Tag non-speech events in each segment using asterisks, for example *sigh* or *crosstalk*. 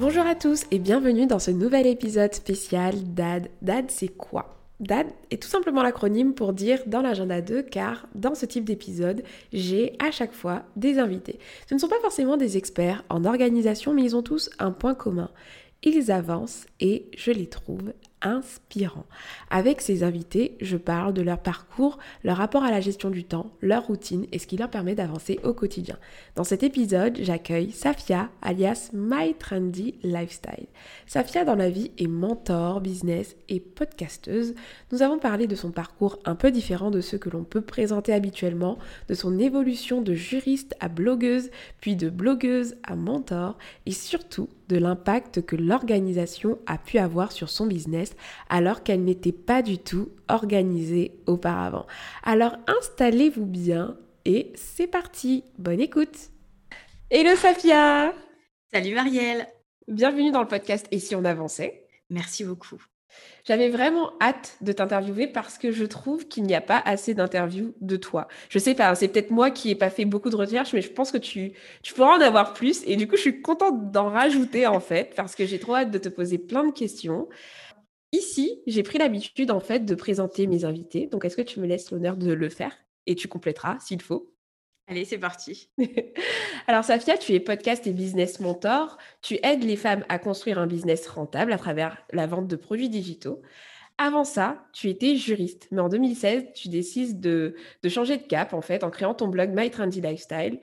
Bonjour à tous et bienvenue dans ce nouvel épisode spécial DAD. DAD c'est quoi? DAD est tout simplement l'acronyme pour dire dans l'agenda 2 car dans ce type d'épisode, j'ai à chaque fois des invités. Ce ne sont pas forcément des experts en organisation mais ils ont tous un point commun. Ils avancent et je les trouve inspirants. Avec ces invités, je parle de leur parcours, leur rapport à la gestion du temps, leur routine et ce qui leur permet d'avancer au quotidien. Dans cet épisode, j'accueille Safia, alias My Trendy Lifestyle. Safia dans la vie est mentor, business et podcasteuse. Nous avons parlé de son parcours un peu différent de ceux que l'on peut présenter habituellement, de son évolution de juriste à blogueuse, puis de blogueuse à mentor et surtout de l'impact que l'organisation a pu avoir sur son business alors qu'elle n'était pas du tout organisée auparavant. Alors installez-vous bien et c'est parti. Bonne écoute. Hello Safia. Salut Marielle. Bienvenue dans le podcast Et si on avançait? Merci beaucoup. J'avais vraiment hâte de t'interviewer parce que je trouve qu'il n'y a pas assez d'interviews de toi. Je sais pas, c'est peut-être moi qui n'ai pas fait beaucoup de recherches, mais je pense que tu, tu pourras en avoir plus. Et du coup, je suis contente d'en rajouter en fait parce que j'ai trop hâte de te poser plein de questions. Ici, j'ai pris l'habitude en fait de présenter mes invités. Donc, est-ce que tu me laisses l'honneur de le faire? Et tu compléteras s'il faut Allez, c'est parti. *laughs* Alors, Safia, tu es podcast et business mentor. Tu aides les femmes à construire un business rentable à travers la vente de produits digitaux. Avant ça, tu étais juriste, mais en 2016, tu décides de, de changer de cap en fait en créant ton blog My Trendy Lifestyle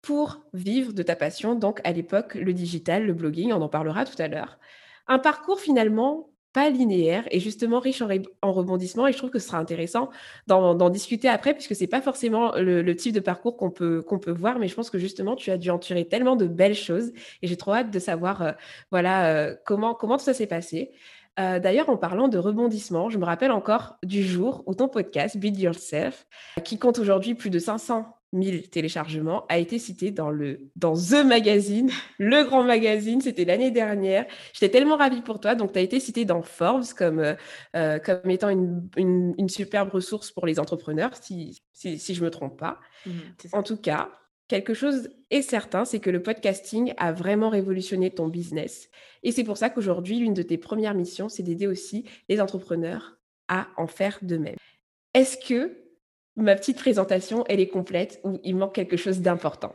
pour vivre de ta passion, donc à l'époque le digital, le blogging, on en parlera tout à l'heure. Un parcours finalement pas linéaire et justement riche en, en rebondissements. Et je trouve que ce sera intéressant d'en discuter après, puisque c'est pas forcément le, type de parcours qu'on peut, peut voir, mais je pense que justement, tu as dû enturer tellement de belles choses. Et j'ai trop hâte de savoir euh, voilà, euh, comment, comment tout ça s'est passé. Euh, d'ailleurs, en parlant de rebondissements, je me rappelle encore du jour où ton podcast, Build Yourself, qui compte aujourd'hui plus de 500 000 téléchargements, a été cité dans, le, dans The Magazine, *laughs* le grand magazine, c'était l'année dernière. J'étais tellement ravie pour toi. Donc, tu as été cité dans Forbes comme, euh, euh, comme étant une, une, superbe ressource pour les entrepreneurs, si, si, si je ne me trompe pas. Mmh, en tout cas, quelque chose est certain, c'est que le podcasting a vraiment révolutionné ton business. Et c'est pour ça qu'aujourd'hui, l'une de tes premières missions, c'est d'aider aussi les entrepreneurs à en faire de même. Est-ce que ma petite présentation, elle est complète ou il manque quelque chose d'important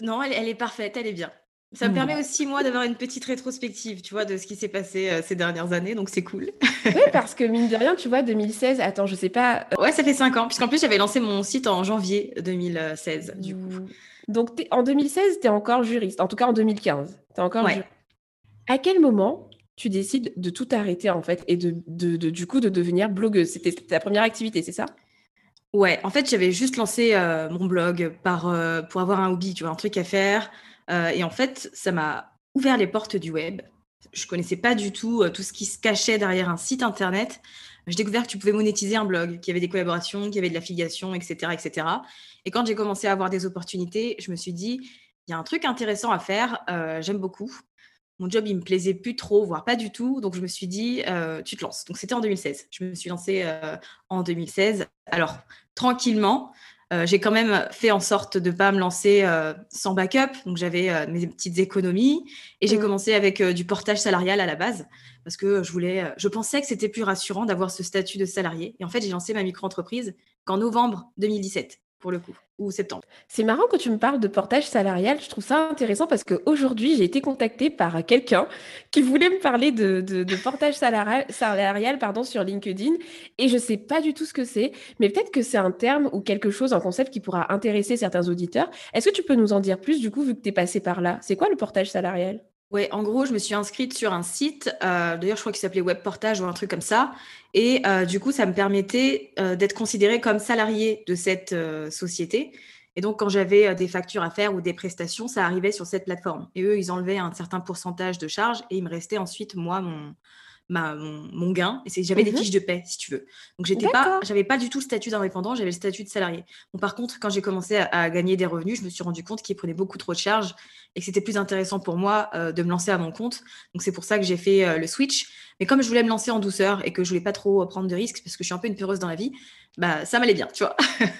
Non, elle, est parfaite, elle est bien. Ça me permet aussi, moi, d'avoir une petite rétrospective, tu vois, de ce qui s'est passé euh, ces dernières années, donc c'est cool. oui, parce que mine de rien, tu vois, 2016, attends, je sais pas. Euh ouais, ça fait cinq ans, puisqu'en plus, j'avais lancé mon site en janvier 2016, du coup. Mmh. Donc, en 2016, tu es encore juriste, en tout cas en 2015. Tu es encore juriste. À quel moment tu décides de tout arrêter, en fait, et de, de du coup, de devenir blogueuse? C'était ta première activité, c'est ça? Ouais, en fait, j'avais juste lancé euh, mon blog euh, pour avoir un hobby, tu vois, un truc à faire. Euh, et en fait, ça m'a ouvert les portes du web. Je connaissais pas du tout tout ce qui se cachait derrière un site internet. J'ai découvert que tu pouvais monétiser un blog, qu'il y avait des collaborations, qu'il y avait de l'affiliation, etc., etc. Et quand j'ai commencé à avoir des opportunités, je me suis dit, il y a un truc intéressant à faire. J'aime beaucoup mon job, il me plaisait plus trop, voire pas du tout. Donc, je me suis dit, tu te lances. Donc, c'était en 2016. Je me suis lancée en 2016. Alors, tranquillement, euh, j'ai quand même fait en sorte de ne pas me lancer sans backup. Donc, j'avais mes petites économies et j'ai mmh. commencé avec du portage salarial à la base parce que je voulais, je pensais que c'était plus rassurant d'avoir ce statut de salarié. Et en fait, j'ai lancé ma micro-entreprise qu'en novembre 2017 le coup, ou septembre. C'est marrant que tu me parles de portage salarial. Je trouve ça intéressant parce qu'aujourd'hui, j'ai été contactée par quelqu'un qui voulait me parler de, de, portage salarial, salarial pardon, sur LinkedIn et je ne sais pas du tout ce que c'est, mais peut-être que c'est un terme ou quelque chose, un concept qui pourra intéresser certains auditeurs. Est-ce que tu peux nous en dire plus du coup, vu que tu es passé par là? C'est quoi le portage salarial? Ouais, en gros, je me suis inscrite sur un site, euh, d'ailleurs, je crois qu'il s'appelait Web Portage ou un truc comme ça. Et euh, du coup, ça me permettait euh, d'être considérée comme salariée de cette société. Et donc, quand j'avais des factures à faire ou des prestations, ça arrivait sur cette plateforme. Et eux, ils enlevaient un certain pourcentage de charges et il me restait ensuite, moi, mon, ma, mon, gain. Et j'avais des Mmh fiches de paie, si tu veux. Donc, j'étais pas, j'avais pas du tout le statut d'indépendant, j'avais le statut de salarié. Bon, par contre, quand j'ai commencé à, à gagner des revenus, je me suis rendu compte qu'ils prenaient beaucoup trop de charges et que c'était plus intéressant pour moi euh, de me lancer à mon compte. Donc, c'est pour ça que j'ai fait euh, le switch. Mais comme je voulais me lancer en douceur et que je voulais pas trop euh, prendre de risques, parce que je suis un peu une peureuse dans la vie, bah, ça m'allait bien, tu vois. *laughs*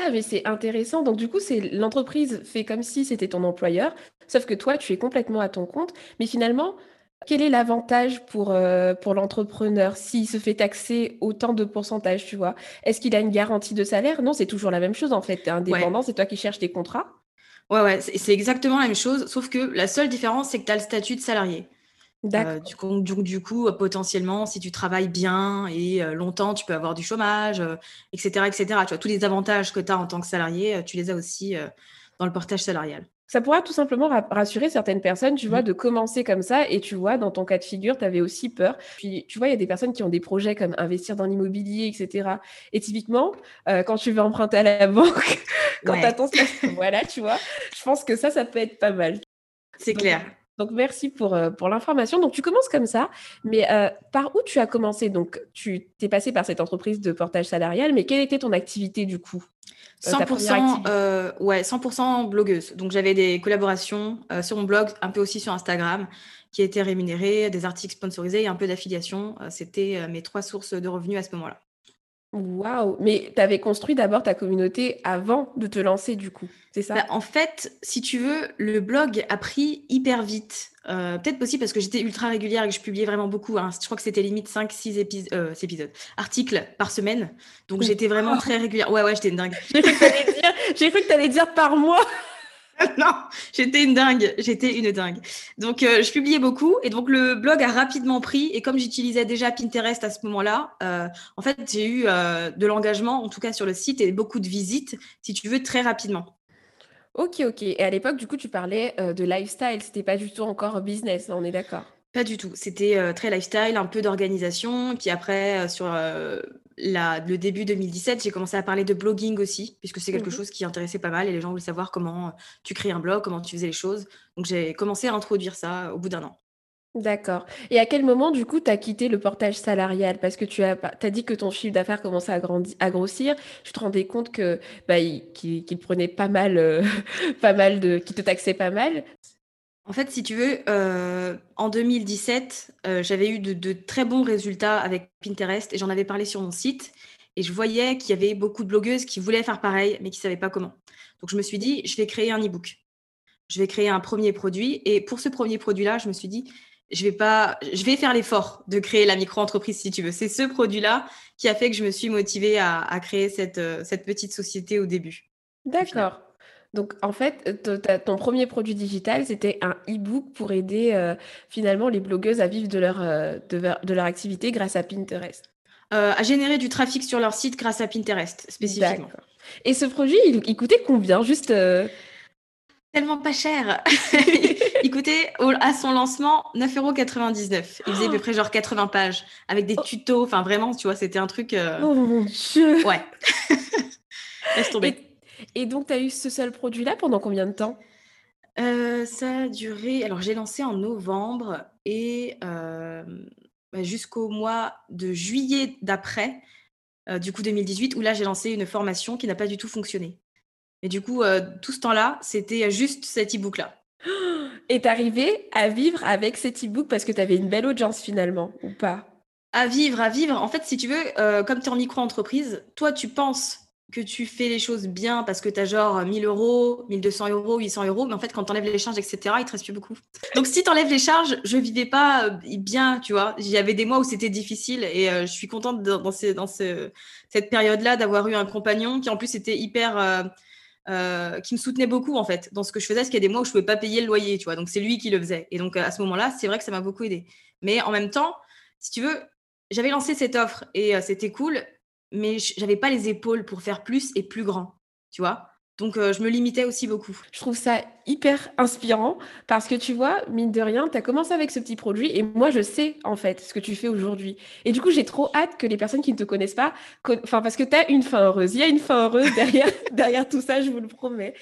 Ah, mais c'est intéressant. Donc, du coup, c'est l'entreprise fait comme si c'était ton employeur, sauf que toi, tu es complètement à ton compte. Mais finalement, quel est l'avantage pour, euh, pour l'entrepreneur s'il se fait taxer autant de pourcentage, tu vois? Est-ce qu'il a une garantie de salaire? Non, c'est toujours la même chose en fait. Tu es Ouais. indépendant, c'est toi qui cherches tes contrats. Ouais, ouais, c'est exactement la même chose, sauf que la seule différence, c'est que tu as le statut de salarié. Heu, du D'accord. coup donc du coup, heu, potentiellement, si tu travailles bien et longtemps, tu peux avoir du chômage, heu, et cetera, et cetera. Tu vois? Tous les avantages que tu as en tant que salarié, tu les as aussi, dans le portage salarial. Ça pourra tout simplement ra rassurer certaines personnes, tu vois, Mmh de commencer comme ça et tu vois, dans ton cas de figure, tu avais aussi peur. Puis, tu vois, il y a des personnes qui ont des projets comme investir dans l'immobilier et cetera et typiquement, heu, quand tu veux emprunter à la *laughs* banque, quand tu Ouais, ton voilà, tu vois? Je pense que ça, ça peut être pas mal. c'est clair. Donc merci pour, heu, pour l'information. Donc tu commences comme ça, mais, heu, par où tu as commencé? Donc tu tu es passé par cette entreprise de portage salarial, mais quelle était ton activité du coup? Heu, 100 ta première activité? heu, ouais, 100% blogueuse. Donc j'avais des collaborations, sur mon blog, un peu aussi sur Instagram, qui étaient rémunérées, des articles sponsorisés et un peu d'affiliation. C'était, mes 3 sources de revenus à ce moment-là. Waouh! Mais tu avais construit d'abord ta communauté avant de te lancer du coup, c'est Bah, ça? en fait, si tu veux, le blog a pris hyper vite. Heu, peut-être aussi parce que j'étais ultra régulière et que je publiais vraiment beaucoup, hein. Je crois que c'était limite 5-6 épis heu, épisodes, articles par semaine. Donc j'étais vraiment Waouh! très régulière. Ouais, ouais, j'étais une dingue. J'ai cru que tu allais allais dire par mois. *laughs* Non, j'étais une dingue, j'étais une dingue. Donc heu, je publiais beaucoup et donc le blog a rapidement pris et comme j'utilisais déjà Pinterest à ce moment-là, heu, en fait, j'ai eu, heu, de l'engagement, en tout cas sur le site et beaucoup de visites, si tu veux, très rapidement. OK, OK et à l'époque du coup tu parlais, de lifestyle, c'était pas du tout encore business, on est d'accord? Pas du tout. C'était, heu, très lifestyle, un peu d'organisation. Puis après, heu, sur, la le début 2017, j'ai commencé à parler de blogging aussi, puisque c'est quelque Mmh chose qui intéressait pas mal et les gens voulaient savoir comment, tu crées un blog, comment tu faisais les choses. Donc j'ai commencé à introduire ça au bout d'un an. D'accord et à quel moment, du coup, tu as quitté le portage salarial? Parce que tu as dit que ton chiffre d'affaires commençait à grandi à grossir. Tu te rendais compte que, bah, qu'il prenait pas mal, *laughs* pas mal de qu'il te taxait pas mal? En fait, si tu veux, heu, en 2017, heu, j'avais eu de très bons résultats avec Pinterest et j'en avais parlé sur mon site et je voyais qu'il y avait beaucoup de blogueuses qui voulaient faire pareil, mais qui savaient pas comment. Donc je me suis dit: «Je vais créer un e-book». Je vais créer un premier produit et pour ce premier produit-là, je me suis dit: «Je vais pas faire l'effort de créer la micro-entreprise si tu veux». C'est ce produit-là qui a fait que je me suis motivée à créer cette, heu, cette petite société au début. D'accord. Donc en fait, ta ton 1 produit digital, c'était un e-book pour aider, heu, finalement les blogueuses à vivre de leur, de de leur activité grâce à Pinterest? À générer du trafic sur leur site grâce à Pinterest, spécifiquement. Et ce produit, il il coûtait combien? Juste, *laughs* Tellement pas cher! *laughs* Il coûtait au à son lancement 9,99 €. Il faisait à peu près genre 80 pages avec des Oh tutos, enfin vraiment, tu vois? C'était un truc, oh mon Dieu! ouais, *laughs* laisse tomber. Et donc tu as eu ce seul produit-là pendant combien de temps? Heu, ça a duré alors j'ai lancé en novembre et hem, bah, jusqu'au mois de juillet d'après, heu, du coup 2018 où là j'ai lancé une formation qui n'a pas du tout fonctionné. Et du coup, tout ce temps-là, c'était juste cet e-book-là. *gasps* Et tu arrivais à vivre avec cet e-book parce que tu avais une belle audience finalement, ou pas? À vivre, à vivre. En fait, si tu veux, comme tu es en micro-entreprise, toi, tu penses que tu fais les choses bien parce que tu as genre 1 000 €, 1 200 €, 800 €, mais en fait, quand tu enlèves les charges et cetera, il te reste plus beaucoup. Donc si tu enlèves les charges, je vivais pas, heu, bien, tu vois? Il y avait des mois où c'était difficile et heu, je suis contente dans dans cette période-là d'avoir eu un compagnon qui, en plus, était hyper, heu, qui me soutenait beaucoup, en fait, dans ce que je faisais. Parce qu'il y a des mois où je pouvais pas payer le loyer, tu vois? Donc c'est lui qui le faisait et donc, à ce moment-là, c'est vrai que ça m'a beaucoup aidée. Mais en même temps, si tu veux, j'avais lancé cette offre et c'était cool, mais j'avais pas les épaules pour faire plus et plus grand, tu vois? Donc heu, je me limitais aussi beaucoup. Je trouve ça hyper inspirant parce que tu vois, mine de rien, tu as commencé avec ce petit produit et moi, je sais en fait ce que tu fais aujourd'hui. Et du coup, j'ai trop hâte que les personnes qui ne te connaissent pas, enfin, parce que tu as une fin heureuse. Il y a une fin heureuse *laughs* derrière, derrière tout ça, je vous le promets.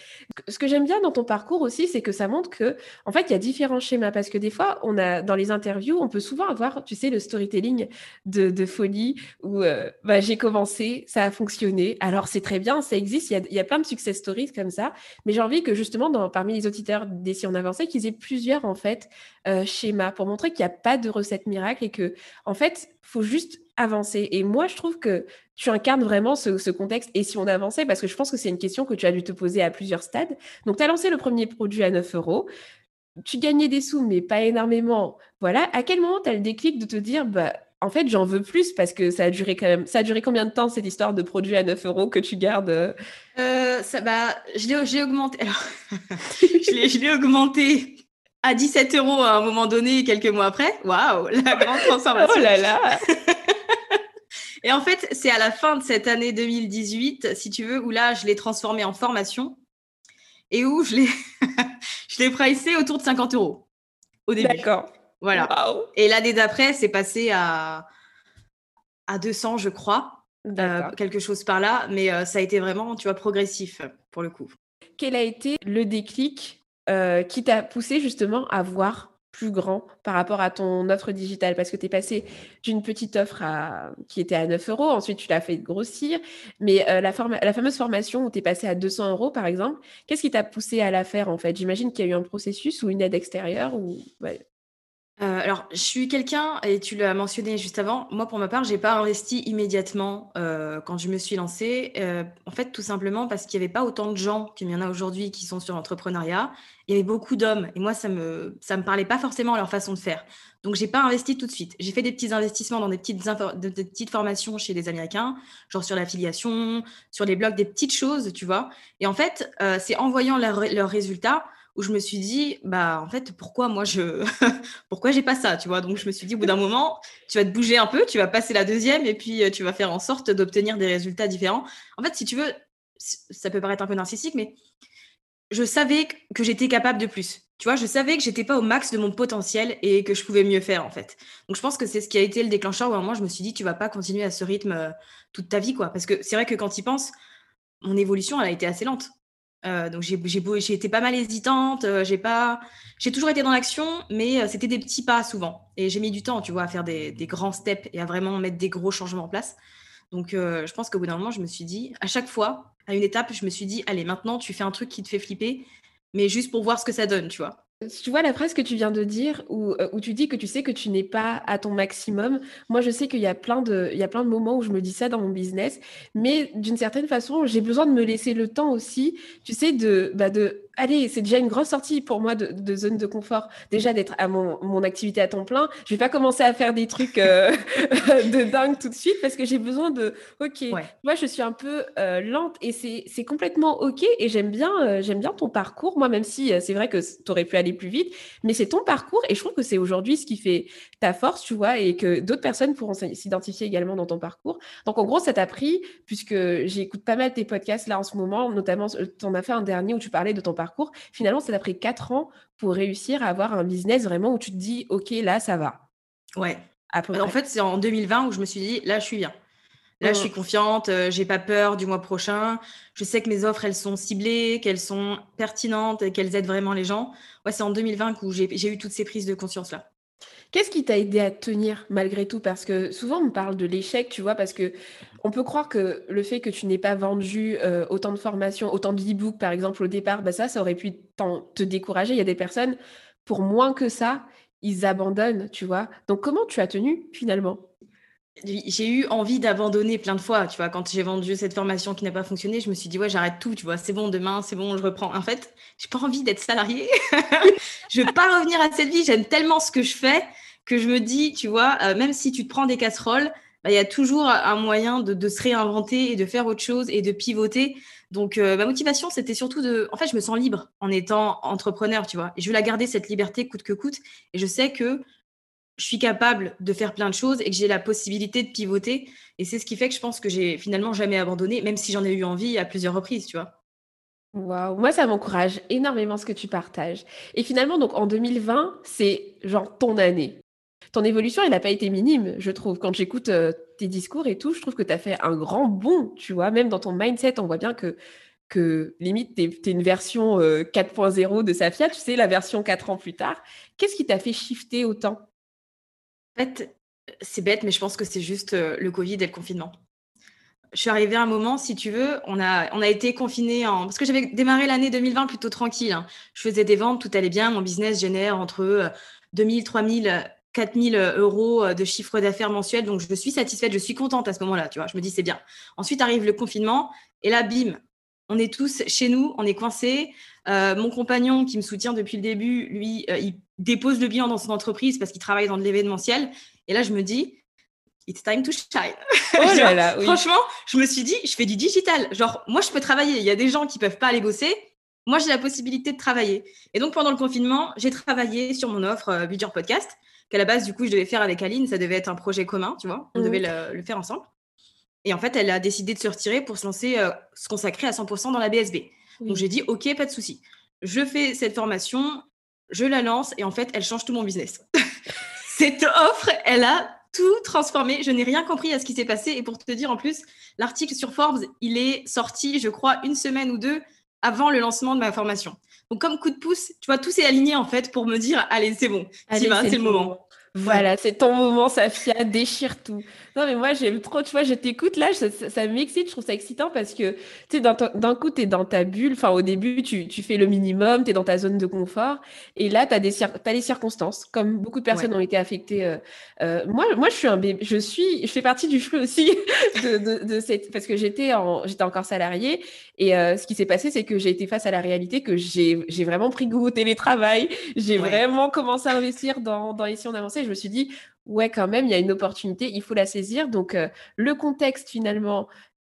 Ce que j'aime bien dans ton parcours aussi, c'est que ça montre que, en fait, il y a différents schémas parce que des fois, on a, dans les interviews, on peut souvent avoir, tu sais, le storytelling de, folie où euh, bah, j'ai commencé, ça a fonctionné. Alors, c'est très bien, ça existe, il y a, y a plein de success stories comme ça. Mais j'ai envie que justement, dans, parmi les auditeurs des Si on avançait, qu'ils aient plusieurs en fait euh, schémas pour montrer qu'il n'y a pas de recette miracle et que en fait, faut juste avancer. Et moi, je trouve que tu incarnes vraiment ce, contexte. Et si on avançait, parce que je pense que c'est une question que tu as dû te poser à plusieurs stades. Donc, tu as lancé le premier produit à 9 euros. Tu gagnais des sous, mais pas énormément. Voilà. À quel moment tu as le déclic de te dire, bah, en fait, j'en veux plus parce que ça a duré quand même. Ça a duré combien de temps cette histoire de produit à 9 euros que tu gardes euh? Euh, ça, bah, je l'ai augmenté. Alors, *laughs* je l'ai augmenté à 17 euros à un moment donné, quelques mois après. Waouh, la grande transformation. oh là là *laughs* Et en fait, c'est à la fin de cette année 2018, si tu veux, où là, je l'ai transformé en formation et où je l'ai, *laughs* je l'ai pricé autour de 50 euros au début. D'accord. Voilà. Et l'année d'après, c'est passé à, à 200, je crois. Euh, quelque chose par là. Mais euh, ça a été vraiment, tu vois, progressif pour le coup. Quel a été le déclic euh, qui t'a poussé justement à voir plus grand par rapport à ton offre digitale? Parce que tu es passé d'une petite offre à, qui était à 9 euros, ensuite tu l'as fait grossir, mais la, la, fameuse formation où tu es passé à 200 euros par exemple, qu'est-ce qui t'a poussé à la faire en fait? J'imagine qu'il y a eu un processus ou une aide extérieure ou... Euh, alors, je suis quelqu'un, et tu l'as mentionné juste avant, moi pour ma part, j'ai pas investi immédiatement euh, quand je me suis lancée. Euh, en fait, tout simplement parce qu'il n'y avait pas autant de gens qu'il y en a aujourd'hui qui sont sur l'entrepreneuriat. Il y avait beaucoup d'hommes, et moi, ça me, ça me parlait pas forcément à leur façon de faire. Donc, j'ai pas investi tout de suite. J'ai fait des petits investissements dans des petites, des petites formations chez des Américains, genre sur l'affiliation, sur les blogs, des petites choses, tu vois. Et en fait, c'est en voyant leurs résultats où je me suis dit, bah, en fait, pourquoi moi je. *laughs* pourquoi j'ai pas ça, tu vois? Donc, je me suis dit, au bout d'un *laughs* moment, tu vas te bouger un peu, tu vas passer la deuxième et puis euh, tu vas faire en sorte d'obtenir des résultats différents. En fait, si tu veux, ça peut paraître un peu narcissique, mais je savais que j'étais capable de plus. Tu vois, je savais que j'étais pas au max de mon potentiel et que je pouvais mieux faire, en fait. Donc, je pense que c'est ce qui a été le déclencheur où à un moment, je me suis dit, tu vas pas continuer à ce rythme euh, toute ta vie, quoi. Parce que c'est vrai que quand tu penses, mon évolution, elle a été assez lente. Euh, donc j'ai été pas mal hésitante, euh, j'ai pas j'ai toujours été dans l'action, mais euh, c'était des petits pas souvent. Et j'ai mis du temps, tu vois, à faire des, des, grands steps et à vraiment mettre des gros changements en place. Donc je pense qu'au bout d'un moment, je me suis dit, à chaque fois, à une étape, je me suis dit, allez, maintenant, tu fais un truc qui te fait flipper, mais juste pour voir ce que ça donne, tu vois. Tu vois la phrase que tu viens de dire où, où tu dis que tu sais que tu n'es pas à ton maximum. Moi, je sais qu'il y a plein de, y a plein de moments où je me dis ça dans mon business, mais d'une certaine façon, j'ai besoin de me laisser le temps aussi, tu sais, de, bah de allez, c'est déjà une grosse sortie pour moi de, zone de confort. Déjà d'être à mon, activité à temps plein. Je vais pas commencer à faire des trucs euh, *laughs* de dingue tout de suite parce que j'ai besoin de. Ok. Moi, je suis un peu euh, lente et c'est complètement ok. Et j'aime bien, euh, j'aime bien ton parcours. Moi, même si c'est vrai que tu aurais pu aller plus vite, mais c'est ton parcours et je trouve que c'est aujourd'hui ce qui fait ta force, tu vois, et que d'autres personnes pourront s'identifier également dans ton parcours. Donc, en gros, ça t'a pris, puisque j'écoute pas mal tes podcasts là en ce moment, notamment, tu en as fait un dernier où tu parlais de ton parcours. Finalement, ça t'a pris quatre ans pour réussir à avoir un business vraiment où tu te dis, OK, là, ça va. Ouais. en fait, c'est en 2020 où je me suis dit, là, je suis bien. Là, je suis confiante, euh, j'ai pas peur du mois prochain. Je sais que mes offres, elles sont ciblées, qu'elles sont pertinentes et qu'elles aident vraiment les gens. Ouais, c'est en 2020 où j'ai eu toutes ces prises de conscience-là. Qu'est-ce qui t'a aidé à tenir malgré tout? Parce que souvent on parle de l'échec, tu vois, parce que on peut croire que le fait que tu n'aies pas vendu euh, autant de formations, autant d'e-books par exemple au départ, bah ça, ça aurait pu te décourager. Il y a des personnes, pour moins que ça, ils abandonnent, tu vois. Donc comment tu as tenu finalement? J'ai eu envie d'abandonner plein de fois, tu vois, quand j'ai vendu cette formation qui n'a pas fonctionné, je me suis dit, ouais, j'arrête tout, tu vois, c'est bon, demain, c'est bon, je reprends. En fait, j'ai pas envie d'être salarié. *laughs* je veux pas revenir à cette vie, j'aime tellement ce que je fais que je me dis, tu vois, euh, même si tu te prends des casseroles, bah, il y a toujours un moyen de, se réinventer et de faire autre chose et de pivoter. Donc, euh, ma motivation, c'était surtout de. En fait, je me sens libre en étant entrepreneur, tu vois. Et je veux la garder, cette liberté, coûte que coûte. Et je sais que je suis capable de faire plein de choses et que j'ai la possibilité de pivoter. Et c'est ce qui fait que je pense que j'ai finalement jamais abandonné, même si j'en ai eu envie à plusieurs reprises, tu vois. Waouh, moi ça m'encourage énormément ce que tu partages. Et finalement, donc en 2020, c'est genre ton année. Ton évolution, elle n'a pas été minime, je trouve. Quand j'écoute euh, tes discours et tout, je trouve que tu as fait un grand bond, tu vois. Même dans ton mindset, on voit bien que, que limite, tu es, une version 4.0 euh, de Safia, tu sais, la version 4 ans plus tard. Qu'est-ce qui t'a fait shifter autant? En fait, c'est bête, mais je pense que c'est juste euh, le Covid et le confinement je suis arrivée à un moment, si tu veux, on a, été confinés en. Parce que j'avais démarré l'année 2020 plutôt tranquille. Hein. Je faisais des ventes, tout allait bien. Mon business génère entre 2000, 3000, 4000 euros euh, de chiffre d'affaires mensuel. Donc, je suis satisfaite, je suis contente à ce moment-là. Tu vois, je me dis, c'est bien. Ensuite arrive le confinement. Et là, bim, on est tous chez nous, on est coincés. Euh, mon compagnon, qui me soutient depuis le début, lui, euh, il dépose le bilan dans son entreprise parce qu'il travaille dans de l'événementiel. Et là, je me dis, it's time to shine. Oh *laughs* franchement, je me suis dit, je fais du digital. Genre, moi, je peux travailler. Il y a des gens qui peuvent pas aller bosser. Moi, j'ai la possibilité de travailler. Et donc, pendant le confinement, j'ai travaillé sur mon offre euh, Budget Podcast, qu'à la base, du coup, je devais faire avec Aline. Ça devait être un projet commun, tu vois. On mhm. devait le, faire ensemble. Et en fait, elle a décidé de se retirer pour se lancer, euh, se consacrer à 100% dans la BSB. Donc, j'ai dit, OK, pas de souci. Je fais cette formation, je la lance et en fait, elle change tout mon business. *laughs* cette offre, elle a tout transformé. Je n'ai rien compris à ce qui s'est passé. Et pour te dire en plus, l'article sur Forbes, il est sorti, je crois, une semaine ou deux avant le lancement de ma formation. Donc, comme coup de pouce, tu vois, tout s'est aligné en fait pour me dire allez, c'est bon, c'est le moment. Voilà, c'est ton moment, Safia, déchire tout. Non, mais moi, j'aime trop, tu vois, je t'écoute là, ça, m'excite, je trouve ça excitant parce que, tu sais, d'un coup, tu es dans ta bulle, enfin, au début, tu, tu fais le minimum, tu es dans ta zone de confort, et là, tu as, des as les circonstances, comme beaucoup de personnes ont été affectées. Euh, euh, moi, moi, je suis un bébé, je suis, je fais partie du flux aussi *laughs* de, de, de, cette, parce que j'étais en, j'étais encore salariée, et euh, ce qui s'est passé, c'est que j'ai été face à la réalité que j'ai vraiment pris goût au télétravail, j'ai vraiment commencé à investir dans, dans Ici on avançait, je me suis dit, ouais, quand même, il y a une opportunité, il faut la saisir. Donc, euh, le contexte, finalement,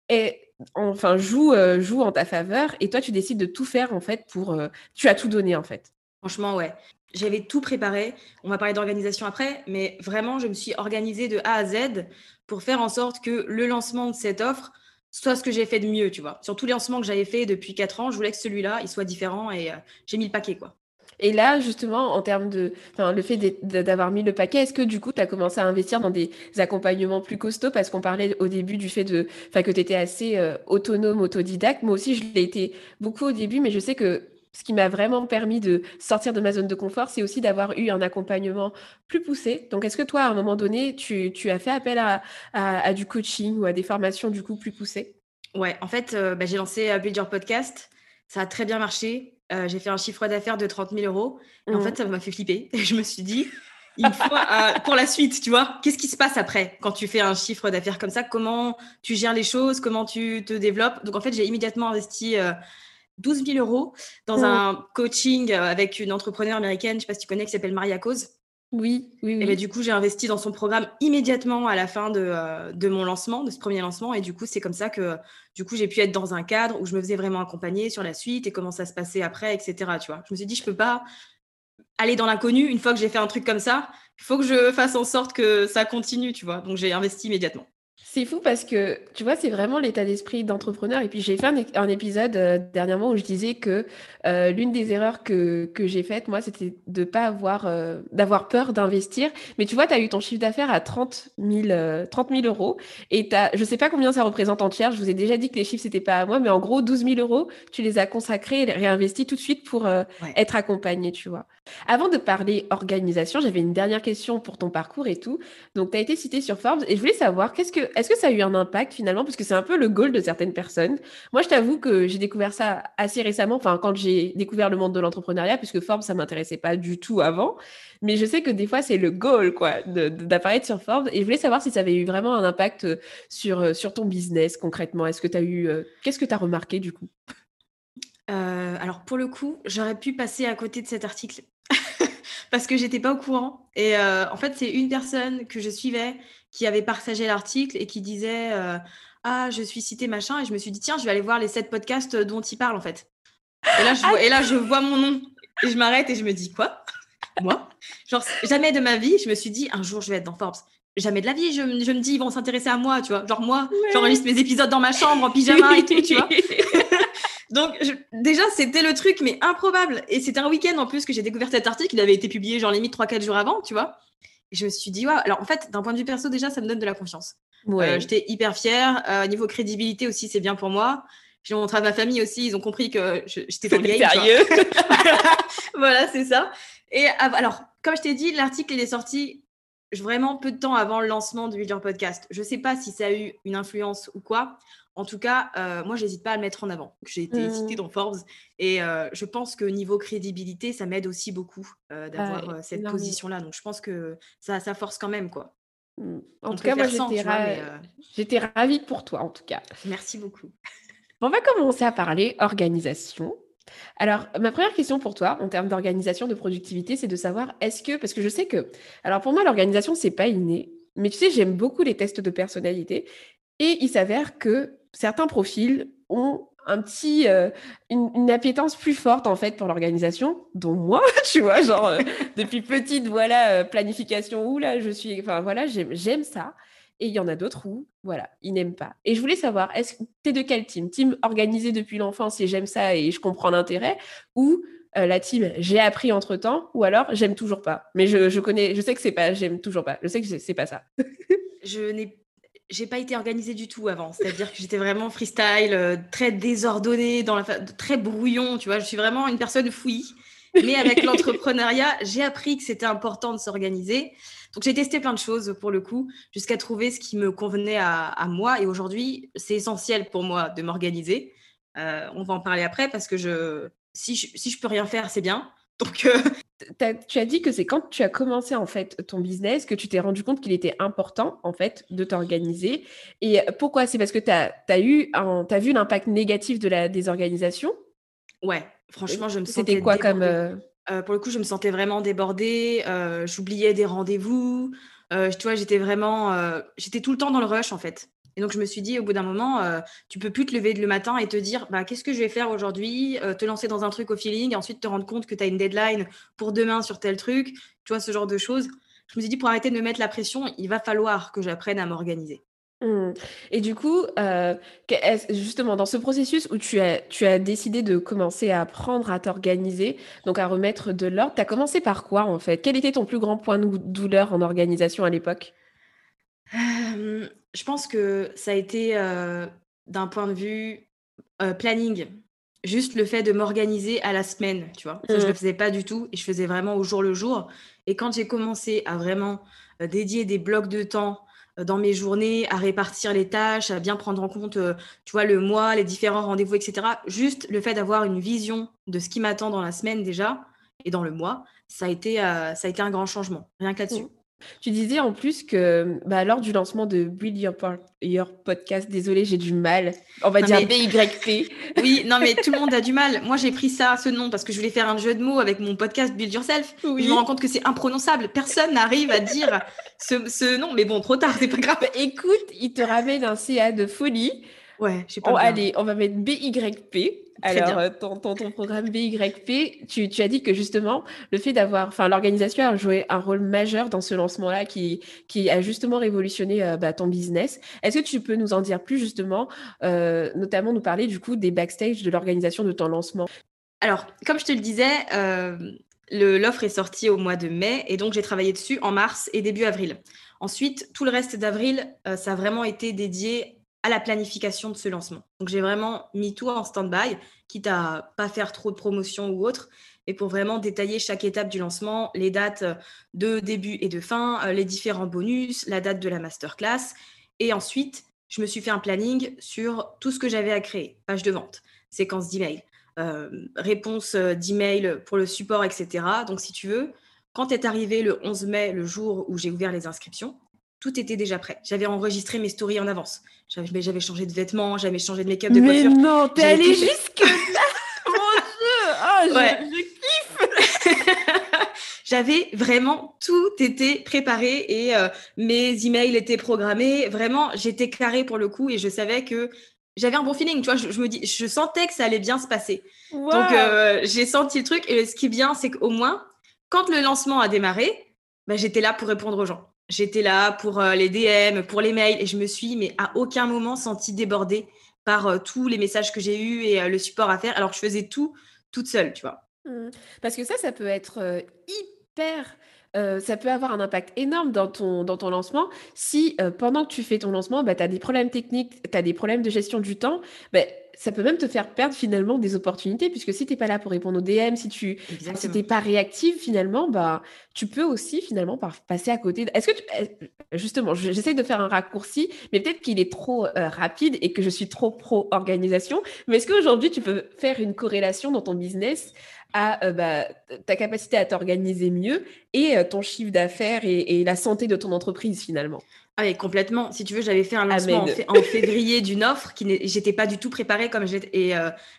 est, enfin, joue, euh, joue en ta faveur. Et toi, tu décides de tout faire, en fait, pour. Tu as tout donné, en fait. Franchement, ouais. J'avais tout préparé. On va parler d'organisation après, mais vraiment, je me suis organisée de A à Z pour faire en sorte que le lancement de cette offre soit ce que j'ai fait de mieux, tu vois. Sur tous les lancements que j'avais fait depuis 4 ans, je voulais que celui-là, il soit différent et j'ai mis le paquet, quoi. Et là, justement, en termes de, le fait d'avoir mis le paquet, est-ce que du coup, tu as commencé à investir dans des accompagnements plus costauds? Parce qu'on parlait au début du fait de, que tu étais assez euh, autonome, autodidacte. Moi aussi, je l'ai été beaucoup au début, mais je sais que ce qui m'a vraiment permis de sortir de ma zone de confort, c'est aussi d'avoir eu un accompagnement plus poussé. Donc, est-ce que toi, à un moment donné, tu, tu as fait appel à, à, du coaching ou à des formations du coup plus poussées? Ouais, en fait, euh, bah, j'ai lancé euh, Build Your Podcast. Ça a très bien marché. Euh, j'ai fait un chiffre d'affaires de 30 000 euros. Et en mmh. fait, ça m'a fait flipper. *laughs* je me suis dit, il faut, euh, pour la suite, tu vois, qu'est-ce qui se passe après quand tu fais un chiffre d'affaires comme ça? Comment tu gères les choses? Comment tu te développes? Donc, en fait, j'ai immédiatement investi 12 euh, 000 euros dans mmh. un coaching avec une entrepreneure américaine, je ne sais pas si tu connais, qui s'appelle Maria Cause. Oui, oui, oui. Et ben, du coup, j'ai investi dans son programme immédiatement à la fin de, euh, de mon lancement, de ce premier lancement. Et du coup, c'est comme ça que du coup, j'ai pu être dans un cadre où je me faisais vraiment accompagner sur la suite et comment ça se passait après, etc. Tu vois, je me suis dit, je peux pas aller dans l'inconnu une fois que j'ai fait un truc comme ça. Il faut que je fasse en sorte que ça continue, tu vois. Donc, j'ai investi immédiatement. C'est fou parce que, tu vois, c'est vraiment l'état d'esprit d'entrepreneur. Et puis, j'ai fait un, épisode euh, dernièrement où je disais que euh, l'une des erreurs que, que j'ai faites, moi, c'était de pas avoir, euh, d'avoir peur d'investir. Mais tu vois, tu as eu ton chiffre d'affaires à 30 000, 30 000 euros. Et as, je sais pas combien ça représente en tiers. Je vous ai déjà dit que les chiffres, c'était pas à moi. Mais en gros, 12 000 euros, tu les as consacrés et réinvestis tout de suite pour être accompagné, tu vois. Avant de parler organisation, j'avais une dernière question pour ton parcours et tout. Donc, tu as été cité sur Forbes et je voulais savoir, qu'est-ce que, est-ce que ça a eu un impact finalement? Parce que c'est un peu le goal de certaines personnes. Moi, je t'avoue que j'ai découvert ça assez récemment, enfin, quand j'ai découvert le monde de l'entrepreneuriat, puisque Forbes, ça m'intéressait pas du tout avant. Mais je sais que des fois, c'est le goal, quoi, d'apparaître sur Forbes. Et je voulais savoir si ça avait eu vraiment un impact sur, sur ton business concrètement. Est-ce que tu eu. Euh, qu'est-ce que tu as remarqué du coup? Euh, alors pour le coup, j'aurais pu passer à côté de cet article *laughs* parce que j'étais pas au courant. Et euh, en fait, c'est une personne que je suivais qui avait partagé l'article et qui disait euh, ah je suis cité machin et je me suis dit tiens je vais aller voir les sept podcasts dont il parle en fait. Et là je vois, et là je vois mon nom et je m'arrête et je me dis quoi? Moi? Genre jamais de ma vie je me suis dit un jour je vais être dans Forbes jamais de la vie, je, je me dis, ils vont s'intéresser à moi, tu vois. Genre, moi, j'enregistre mes épisodes dans ma chambre en pyjama et tout, tu vois. *laughs* Donc, déjà, c'était le truc, mais improbable. Et c'était un week-end en plus que j'ai découvert cet article. Il avait été publié, genre, limite 3-4 jours avant, tu vois. Je me suis dit, waouh. Alors, en fait, d'un point de vue perso, déjà, ça me donne de la confiance. Ouais. Euh, j'étais hyper fière. Euh, niveau crédibilité aussi, c'est bien pour moi. J'ai montré à ma famille aussi. Ils ont compris que j'étais dans le. Sérieux *laughs* Voilà, c'est ça. Et alors, comme je t'ai dit, l'article, il est sorti vraiment peu de temps avant le lancement du Build Podcast. Je ne sais pas si ça a eu une influence ou quoi. En tout cas, euh, moi, j'hésite pas à le mettre en avant. J'ai été mmh. citée dans Forbes et euh, je pense que niveau crédibilité, ça m'aide aussi beaucoup euh, d'avoir cette position-là. Donc, je pense que ça, ça force quand même, quoi. Mmh. En tout cas, moi, j'étais ravie pour toi, en tout cas. Merci beaucoup. On va commencer à parler organisation. Alors, ma première question pour toi, en termes d'organisation, de productivité, c'est de savoir, est-ce que, parce que je sais que, alors pour moi, l'organisation, c'est pas inné, mais tu sais, j'aime beaucoup les tests de personnalité, et il s'avère que certains profils ont un petit, euh, une, appétence plus forte en fait pour l'organisation, dont moi, *laughs* tu vois, genre euh, depuis petite, voilà, euh, planification, où là, je suis, enfin voilà, j'aime ça. Et il y en a d'autres où, voilà, ils n'aiment pas. Et je voulais savoir, est-ce que de quel team? Team organisé depuis l'enfance et j'aime ça et je comprends l'intérêt Ou la team j'ai appris entre temps Ou alors j'aime toujours pas Mais je, je, connais, je sais que c'est pas, j'aime toujours pas. Je sais que c'est pas ça. *laughs* je n'ai j'ai pas été organisée du tout avant. C'est-à-dire que j'étais vraiment freestyle, euh, très désordonnée, dans la très brouillon. Tu vois, je suis vraiment une personne fouillie. Mais avec *laughs* l'entrepreneuriat, j'ai appris que c'était important de s'organiser. Donc j'ai testé plein de choses pour le coup, jusqu'à trouver ce qui me convenait à, moi. Et aujourd'hui, c'est essentiel pour moi de m'organiser. Euh, on va en parler après parce que je, si je, si je peux rien faire, c'est bien. Donc, euh, tu as dit que c'est quand tu as commencé en fait ton business que tu t'es rendu compte qu'il était important en fait de t'organiser. Et pourquoi? C'est parce que tu as, as, eu as vu l'impact négatif de la désorganisation? Ouais, franchement, je me sentais. C'était quoi comme. Euh? Euh, pour le coup, je me sentais vraiment débordée. J'oubliais des rendez-vous. tu vois, j'étais vraiment. j'étais tout le temps dans le rush en fait. Et donc, je me suis dit, au bout d'un moment, euh, tu peux plus te lever le matin et te dire, bah, qu'est-ce que je vais faire aujourd'hui euh, Te lancer dans un truc au feeling et ensuite te rendre compte que tu as une deadline pour demain sur tel truc, tu vois, ce genre de choses. Je me suis dit, pour arrêter de me mettre la pression, il va falloir que j'apprenne à m'organiser. Mmh. Et du coup, euh, justement, dans ce processus où tu as, tu as décidé de commencer à apprendre à t'organiser, donc à remettre de l'ordre, tu as commencé par quoi en fait? Quel était ton plus grand point de douleur en organisation à l'époque? Je pense que ça a été d'un point de vue planning. Juste le fait de m'organiser à la semaine, tu vois. je ne le mmh. faisais pas du tout et je faisais vraiment au jour le jour. Et quand j'ai commencé à vraiment dédier des blocs de temps dans mes journées, à répartir les tâches, à bien prendre en compte, tu vois, le mois, les différents rendez-vous, etc. Juste le fait d'avoir une vision de ce qui m'attend dans la semaine déjà et dans le mois, ça a été, ça a été un grand changement, rien que là-dessus. Mmh. Tu disais en plus que bah, lors du lancement de Build Your, Podcast, désolé, j'ai du mal. On va dire BYP. *laughs* oui, non, mais tout le monde a du mal. Moi, j'ai pris ça, ce nom, parce que je voulais faire un jeu de mots avec mon podcast Build Yourself. Je me rends compte que c'est imprononçable. Personne n'arrive à dire ce, nom. Mais bon, trop tard, c'est pas grave. Écoute, il te ramène un CA de folie. Ouais, je sais pas. Oh, allez, on va mettre BYP. Alors, euh, ton, ton, programme BYP, tu, tu, as dit que justement, le fait d'avoir, enfin, l'organisation a joué un rôle majeur dans ce lancement-là qui, qui a justement révolutionné euh, bah, ton business. Est-ce que tu peux nous en dire plus justement, euh, notamment nous parler du coup des backstage de l'organisation de ton lancement? Alors, comme je te le disais, l'offre est sortie au mois de mai et donc j'ai travaillé dessus en mars et début avril. Ensuite, tout le reste d'avril, ça a vraiment été dédié à la planification de ce lancement. Donc j'ai vraiment mis tout en stand-by, quitte à pas faire trop de promotion ou autre, et pour vraiment détailler chaque étape du lancement, les dates de début et de fin, euh, les différents bonus, la date de la masterclass. Et ensuite, je me suis fait un planning sur tout ce que j'avais à créer. Page de vente, séquence d'email, euh, réponse euh, d'email pour le support, etc. Donc si tu veux, quand est arrivé le 11 mai, le jour où j'ai ouvert les inscriptions, tout était déjà prêt. J'avais enregistré mes stories en avance. J'avais changé de vêtements, j'avais changé de make-up, de Mais non, t'es allée jusque là *laughs* Mon Dieu oh, je, kiffe *laughs* J'avais vraiment tout été préparé et euh, mes emails étaient programmés. Vraiment, j'étais carrée pour le coup et je savais que j'avais un bon feeling. Tu vois, je, me dis, je sentais que ça allait bien se passer. Donc, euh, j'ai senti le truc. Et ce qui est bien, c'est qu'au moins, quand le lancement a démarré, bah, j'étais là pour répondre aux gens. J'étais là pour euh, les DM, pour les mails, et je me suis, mais à aucun moment senti débordée par tous les messages que j'ai eus et le support à faire, alors que je faisais tout toute seule, tu vois. Mmh. Parce que ça, ça peut être hyper ça peut avoir un impact énorme dans ton, dans ton lancement. Si pendant que tu fais ton lancement, bah, tu as des problèmes techniques, tu as des problèmes de gestion du temps, bah, ça peut même te faire perdre finalement des opportunités, puisque si tu n'es pas là pour répondre aux DM, si tu n'es pas réactive finalement, bah, tu peux aussi finalement passer à côté. Est-ce que justement, j'essaie de faire un raccourci, mais peut-être qu'il est trop rapide et que je suis trop pro-organisation, mais est-ce qu'aujourd'hui tu peux faire une corrélation dans ton business à bah, ta capacité à t'organiser mieux et ton chiffre d'affaires et, la santé de ton entreprise finalement? Ah oui, complètement. Si tu veux, j'avais fait un lancement en, février d'une offre qui j'étais pas du tout préparée comme j'étais et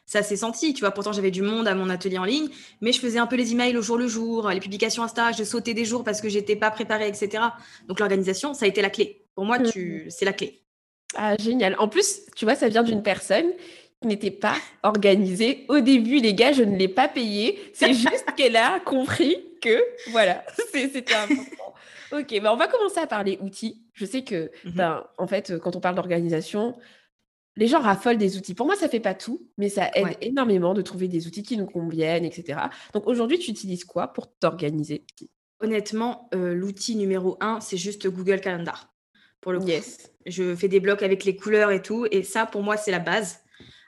ça s'est senti. Tu vois, pourtant j'avais du monde à mon atelier en ligne, mais je faisais un peu les emails au jour le jour, les publications Insta, je sautais des jours parce que j'étais pas préparée, etc. Donc l'organisation, ça a été la clé. Pour moi, mmh. tu, c'est la clé. Ah génial. En plus, tu vois, ça vient d'une personne n'était pas organisée. Au début, les gars, je ne l'ai pas payé. C'est juste *laughs* qu'elle a compris que, voilà, c'était important. Ok, ben on va commencer à parler outils. Je sais que, mhm. ben, en fait, quand on parle d'organisation, les gens raffolent des outils. Pour moi, ça fait pas tout, mais ça aide énormément de trouver des outils qui nous conviennent, etc. Donc aujourd'hui, tu utilises quoi pour t'organiser? Honnêtement, euh, l'outil numéro un, c'est juste Google Calendar. Pour le coup, yes. je fais des blocs avec les couleurs et tout, et ça, pour moi, c'est la base.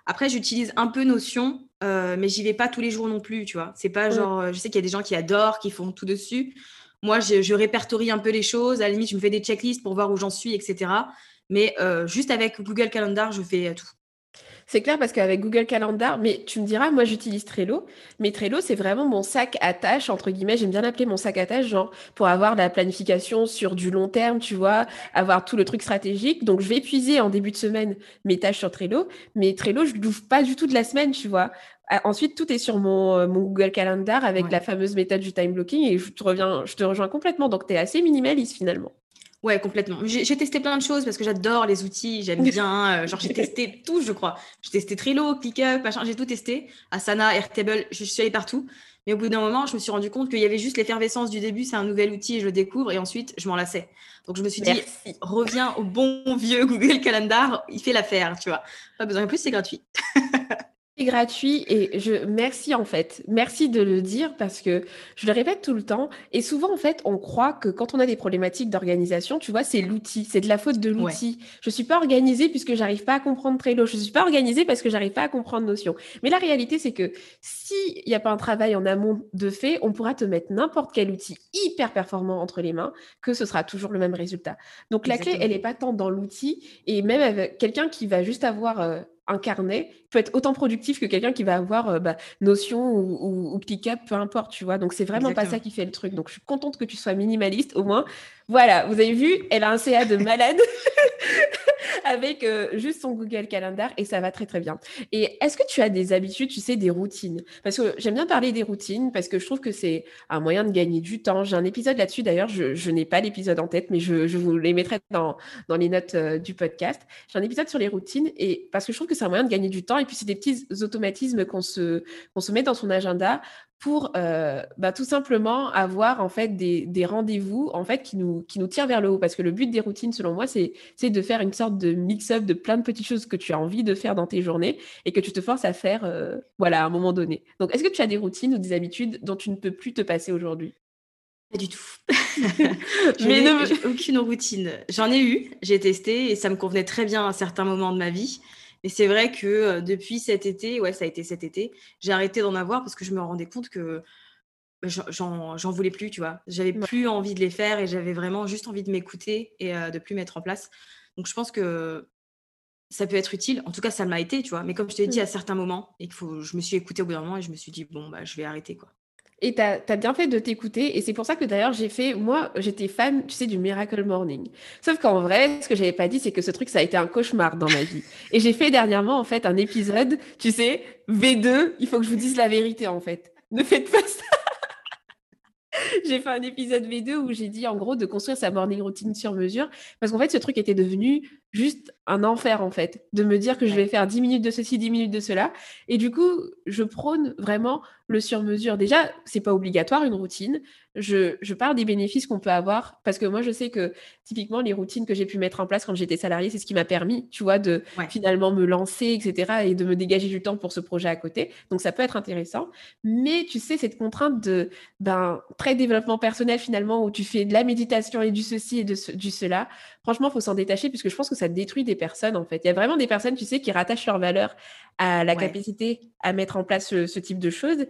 Après, j'utilise un peu Notion, euh, mais j'y vais pas tous les jours non plus, tu vois. C'est pas mm. genre, euh, je sais qu'il y a des gens qui adorent, qui font tout dessus. Moi, je, répertorie un peu les choses. À la limite, je me fais des checklists pour voir où j'en suis, etc. Mais euh, juste avec Google Calendar, je fais tout. C'est clair parce qu'avec Google Calendar, mais tu me diras, moi j'utilise Trello, mais Trello c'est vraiment mon sac à tâches, entre guillemets, j'aime bien l'appeler mon sac à tâches, genre pour avoir la planification sur du long terme, tu vois, avoir tout le truc stratégique. Donc je vais épuiser en début de semaine mes tâches sur Trello, mais Trello je l'ouvre pas du tout de la semaine, tu vois. Ah, ensuite, tout est sur mon, euh, mon Google Calendar avec la fameuse méthode du time blocking et je te, reviens, je te rejoins complètement. Donc, tu es assez minimaliste finalement. Ouais, complètement. J'ai testé plein de choses parce que j'adore les outils, j'aime *laughs* bien. Euh, genre, j'ai testé tout, je crois. J'ai testé Trello, ClickUp, machin, j'ai tout testé. Asana, Airtable, je suis allée partout. Mais au bout d'un moment, je me suis rendu compte qu'il y avait juste l'effervescence du début, c'est un nouvel outil je le découvre. Et ensuite, je m'en lassais. Donc, je me suis dit, reviens au bon vieux Google Calendar, il fait l'affaire, tu vois. Pas besoin. En plus, c'est gratuit. *laughs* C'est gratuit et je merci en fait. Merci de le dire parce que je le répète tout le temps et souvent en fait on croit que quand on a des problématiques d'organisation, tu vois, c'est l'outil, c'est de la faute de l'outil. Je suis pas organisée puisque j'arrive pas à comprendre Trello, je suis pas organisée parce que j'arrive pas à comprendre Notion. Mais la réalité c'est que s'il n'y a pas un travail en amont de fait, on pourra te mettre n'importe quel outil hyper performant entre les mains que ce sera toujours le même résultat. Donc la clé, elle est pas tant dans l'outil et même avec quelqu'un qui va juste avoir euh, un carnet peut être autant productif que quelqu'un qui va avoir euh, bah, Notion ou, ou, ClickUp, peu importe, tu vois. Donc, c'est vraiment pas ça qui fait le truc. Donc, je suis contente que tu sois minimaliste, au moins. Voilà, vous avez vu, elle a un CA de malade *laughs* avec euh, juste son Google Calendar et ça va très, très bien. Et est-ce que tu as des habitudes, tu sais, des routines? Parce que j'aime bien parler des routines parce que je trouve que c'est un moyen de gagner du temps. J'ai un épisode là-dessus, d'ailleurs, je, n'ai pas l'épisode en tête, mais je, vous les mettrai dans, dans les notes euh, du podcast. J'ai un épisode sur les routines et parce que je trouve que c'est un moyen de gagner du temps et puis c'est des petits automatismes qu'on se, se met dans son agenda pour euh, bah, tout simplement avoir en fait des, des rendez-vous en fait qui nous, qui nous tirent vers le haut. Parce que le but des routines, selon moi, c'est de faire une sorte de mix-up de plein de petites choses que tu as envie de faire dans tes journées et que tu te forces à faire euh, voilà, à un moment donné. Donc, est-ce que tu as des routines ou des habitudes dont tu ne peux plus te passer aujourd'hui? Pas du tout. *laughs* Mais aucune routine. J'en ai eu, j'ai testé et ça me convenait très bien à certains moments de ma vie. Et c'est vrai que euh, depuis cet été, ouais, ça a été cet été, j'ai arrêté d'en avoir parce que je me rendais compte que bah, j'en voulais plus, tu vois. J'avais plus envie de les faire et j'avais vraiment juste envie de m'écouter et euh, de plus mettre en place. Donc je pense que ça peut être utile. En tout cas, ça m'a été, tu vois. Mais comme je te l'ai dit, mmh. à certains moments, et faut, je me suis écoutée au bout d'un moment et je me suis dit, bon, bah, je vais arrêter, quoi. Et tu as, bien fait de t'écouter. Et c'est pour ça que d'ailleurs, j'ai fait. Moi, j'étais fan, tu sais, du Miracle Morning. Sauf qu'en vrai, ce que j'avais pas dit, c'est que ce truc, ça a été un cauchemar dans ma vie. Et j'ai fait dernièrement, en fait, un épisode, tu sais, V2. Il faut que je vous dise la vérité, en fait. Ne faites pas ça. *laughs* j'ai fait un épisode V2 où j'ai dit, en gros, de construire sa morning routine sur mesure. Parce qu'en fait, ce truc était devenu juste un enfer en fait, de me dire que je vais faire 10 minutes de ceci, 10 minutes de cela. Et du coup, je prône vraiment le sur-mesure. Déjà, c'est pas obligatoire une routine. Je, je parle des bénéfices qu'on peut avoir parce que moi, je sais que typiquement, les routines que j'ai pu mettre en place quand j'étais salariée, c'est ce qui m'a permis, tu vois, de finalement me lancer, etc. et de me dégager du temps pour ce projet à côté. Donc, ça peut être intéressant. Mais tu sais, cette contrainte de, ben, très développement personnel finalement, où tu fais de la méditation et du ceci et de du cela, franchement, il faut s'en détacher puisque je pense que ça détruit des personnes en fait. Il y a vraiment des personnes, tu sais, qui rattachent leur valeur à la capacité à mettre en place ce, type de choses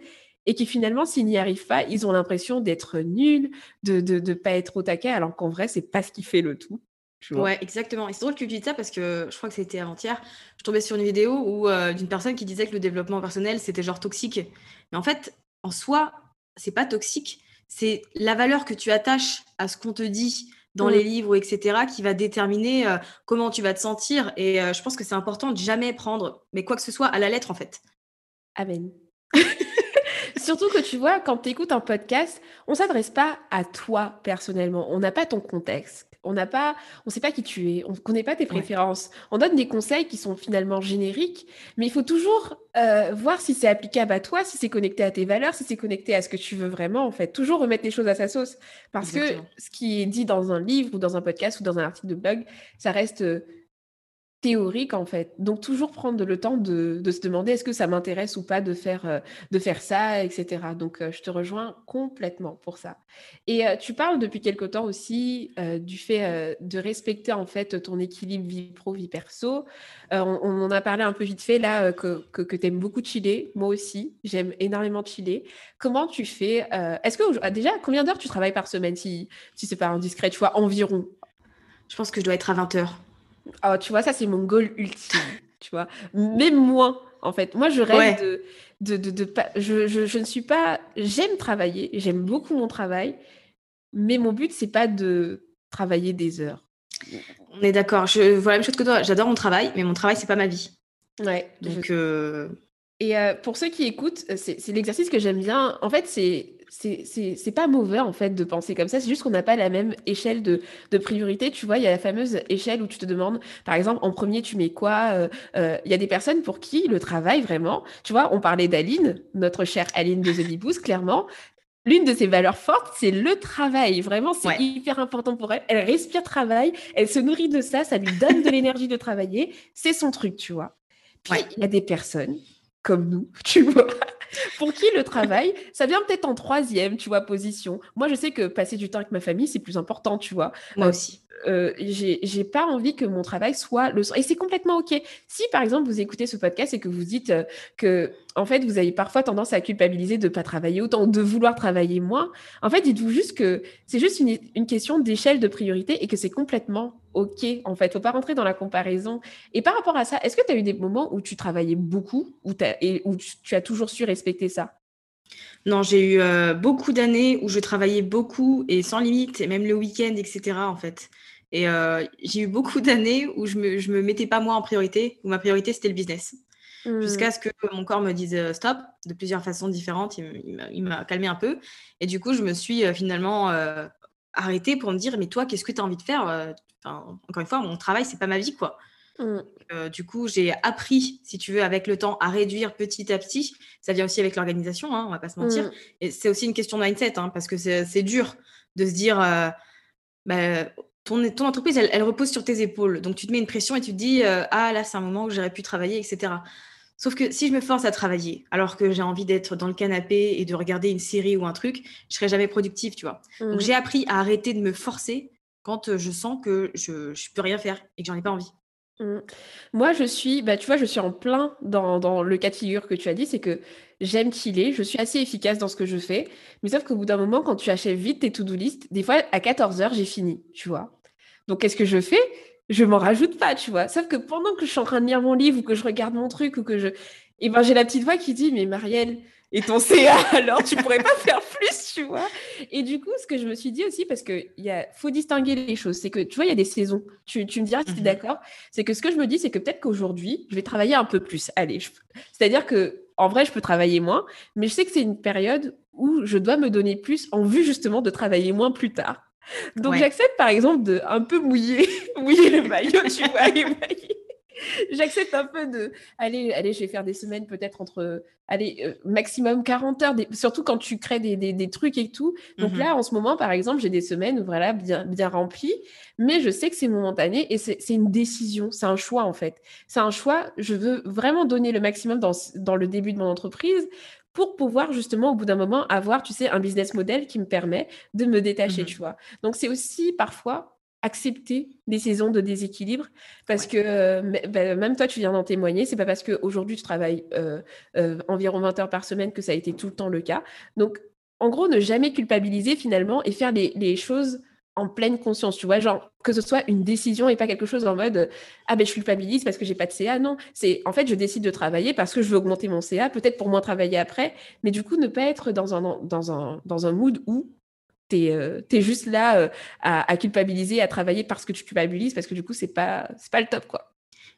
et qui finalement, s'ils n'y arrivent pas, ils ont l'impression d'être nuls, de ne pas être au taquet, alors qu'en vrai, c'est pas ce qui fait le tout. Ouais, exactement. Et c'est drôle que tu dises ça parce que je crois que c'était avant-hier. Je tombais sur une vidéo où euh, d'une personne qui disait que le développement personnel c'était genre toxique. Mais en fait, en soi, c'est pas toxique. C'est la valeur que tu attaches à ce qu'on te dit, dans les livres, etc., qui va déterminer euh, comment tu vas te sentir. Et euh, je pense que c'est important de jamais prendre, mais quoi que ce soit, à la lettre, en fait. Amen. *laughs* Surtout que tu vois, quand tu écoutes un podcast, on s'adresse pas à toi personnellement. On n'a pas ton contexte. On n'a pas, on sait pas qui tu es, on connaît pas tes préférences. On donne des conseils qui sont finalement génériques, mais il faut toujours euh, voir si c'est applicable à toi, si c'est connecté à tes valeurs, si c'est connecté à ce que tu veux vraiment, en fait. Toujours remettre les choses à sa sauce. Parce que ce qui est dit dans un livre ou dans un podcast ou dans un article de blog, ça reste euh, théorique en fait. Donc toujours prendre le temps de, se demander est-ce que ça m'intéresse ou pas de faire, euh, de faire ça, etc. Donc euh, je te rejoins complètement pour ça. Et euh, tu parles depuis quelque temps aussi du fait de respecter en fait ton équilibre vie pro, vie perso. On, en a parlé un peu vite fait là que, que, que tu aimes beaucoup chiller. Moi aussi, j'aime énormément chiller. Comment tu fais Est-ce que déjà, combien d'heures tu travailles par semaine si, si c'est pas indiscret, tu vois, environ? Je pense que je dois être à 20 heures. Oh, tu vois, ça, c'est mon goal ultime. tu vois, même moins, en fait. Moi, je rêve de. de, de, de pas, je, je, je, ne suis pas. J'aime travailler, j'aime beaucoup mon travail, mais mon but, c'est pas de travailler des heures. On est d'accord. Je vois la même chose que toi. J'adore mon travail, mais mon travail, c'est pas ma vie. Ouais. Donc. Euh, Et euh, pour ceux qui écoutent, c'est l'exercice que j'aime bien. En fait, c'est c'est pas mauvais en fait de penser comme ça, c'est juste qu'on n'a pas la même échelle de, de, priorité. Tu vois, il y a la fameuse échelle où tu te demandes, par exemple, en premier, tu mets quoi euh, euh, Il y a des personnes pour qui le travail, vraiment, tu vois, on parlait d'Aline, notre chère Aline de The clairement. L'une de ses valeurs fortes, c'est le travail. Vraiment, c'est hyper important pour elle. Elle respire travail, elle se nourrit de ça, ça lui donne de l'énergie de travailler. C'est son truc, tu vois. Puis, il y a des personnes comme nous, *laughs* tu vois, pour qui le travail, ça vient peut-être en troisième, tu vois, position. Moi, je sais que passer du temps avec ma famille, c'est plus important, tu vois. Moi euh, aussi. Euh, j'ai pas envie que mon travail soit le Et c'est complètement OK. Si, par exemple, vous écoutez ce podcast et que vous dites euh, que, en fait, vous avez parfois tendance à culpabiliser de ne pas travailler autant, de vouloir travailler moins, en fait, dites-vous juste que c'est juste une, une question d'échelle de priorité et que c'est complètement OK, en fait. faut pas rentrer dans la comparaison. Et par rapport à ça, est-ce que tu as eu des moments où tu travaillais beaucoup ou et où tu as toujours su respecter ça? Non, j'ai eu euh, beaucoup d'années où je travaillais beaucoup et sans limite, et même le week-end, etc. En fait. Et euh, j'ai eu beaucoup *laughs* d'années où je me, je me mettais pas moi en priorité, où ma priorité c'était le business. Mmh. Jusqu'à ce que mon corps me dise euh, stop de plusieurs façons différentes. Il m'a calmé un peu. Et du coup, je me suis finalement arrêtée pour me dire mais toi, qu'est-ce que tu as envie de faire? Encore une fois, mon travail, c'est pas ma vie, quoi. Mmh. Euh, du coup, j'ai appris, si tu veux, avec le temps, à réduire petit à petit. Ça vient aussi avec l'organisation, hein, on va pas se mentir. Mmh. Et c'est aussi une question de mindset, hein, parce que c'est dur de se dire, euh, bah, ton, ton, entreprise, elle, repose sur tes épaules. Donc, tu te mets une pression et tu te dis, euh, ah là, c'est un moment où j'aurais pu travailler, etc. Sauf que si je me force à travailler, alors que j'ai envie d'être dans le canapé et de regarder une série ou un truc, je serai jamais productive, tu vois. Donc, mmh. j'ai appris à arrêter de me forcer quand je sens que je ne peux rien faire et que j'en ai pas envie. Mmh. Moi, je suis, bah, tu vois, je suis en plein dans, le cas de figure que tu as dit, c'est que j'aime chiller, je suis assez efficace dans ce que je fais, mais sauf qu'au bout d'un moment, quand tu achèves vite tes to-do list, des fois, à 14 heures, j'ai fini, tu vois. Donc, qu'est-ce que je fais? Je m'en rajoute pas, tu vois. Sauf que pendant que je suis en train de lire mon livre ou que je regarde mon truc ou que je... Eh ben, j'ai la petite voix qui dit, mais Marielle, et ton CA, *laughs* alors tu pourrais pas faire plus, tu vois. Et du coup, ce que je me suis dit aussi, parce qu'il faut distinguer les choses, c'est que tu vois, il y a des saisons. Tu, tu me diras si tu es mhm. d'accord. C'est que ce que je me dis, c'est que peut-être qu'aujourd'hui, je vais travailler un peu plus. Allez, c'est-à-dire que en vrai, je peux travailler moins, mais je sais que c'est une période où je dois me donner plus en vue justement de travailler moins plus tard. Donc j'accepte par exemple de un peu mouiller, *laughs* mouiller le maillot, tu vois, *laughs* J'accepte un peu de. Allez, allez, je vais faire des semaines peut-être entre. Allez, euh, maximum 40 heures, surtout quand tu crées des, des, trucs et tout. Donc mmh là, en ce moment, par exemple, j'ai des semaines voilà, bien, bien remplies, mais je sais que c'est momentané et c'est une décision, c'est un choix en fait. C'est un choix. Je veux vraiment donner le maximum dans, dans le début de mon entreprise pour pouvoir justement au bout d'un moment avoir, tu sais, un business model qui me permet de me détacher, mmh tu vois. Donc c'est aussi parfois accepter des saisons de déséquilibre parce que euh, bah, même toi tu viens d'en témoigner c'est pas parce qu'aujourd'hui tu travailles euh, euh, environ 20 heures par semaine que ça a été tout le temps le cas. Donc en gros ne jamais culpabiliser finalement et faire les, choses en pleine conscience tu vois genre que ce soit une décision et pas quelque chose en mode ah ben je culpabilise parce que j'ai pas de CA non c'est en fait je décide de travailler parce que je veux augmenter mon CA peut-être pour moins travailler après mais du coup ne pas être dans un dans un dans un mood où tu es, euh, juste là euh, à, culpabiliser, à travailler parce que tu culpabilises, parce que du coup, c'est pas, pas le top, quoi.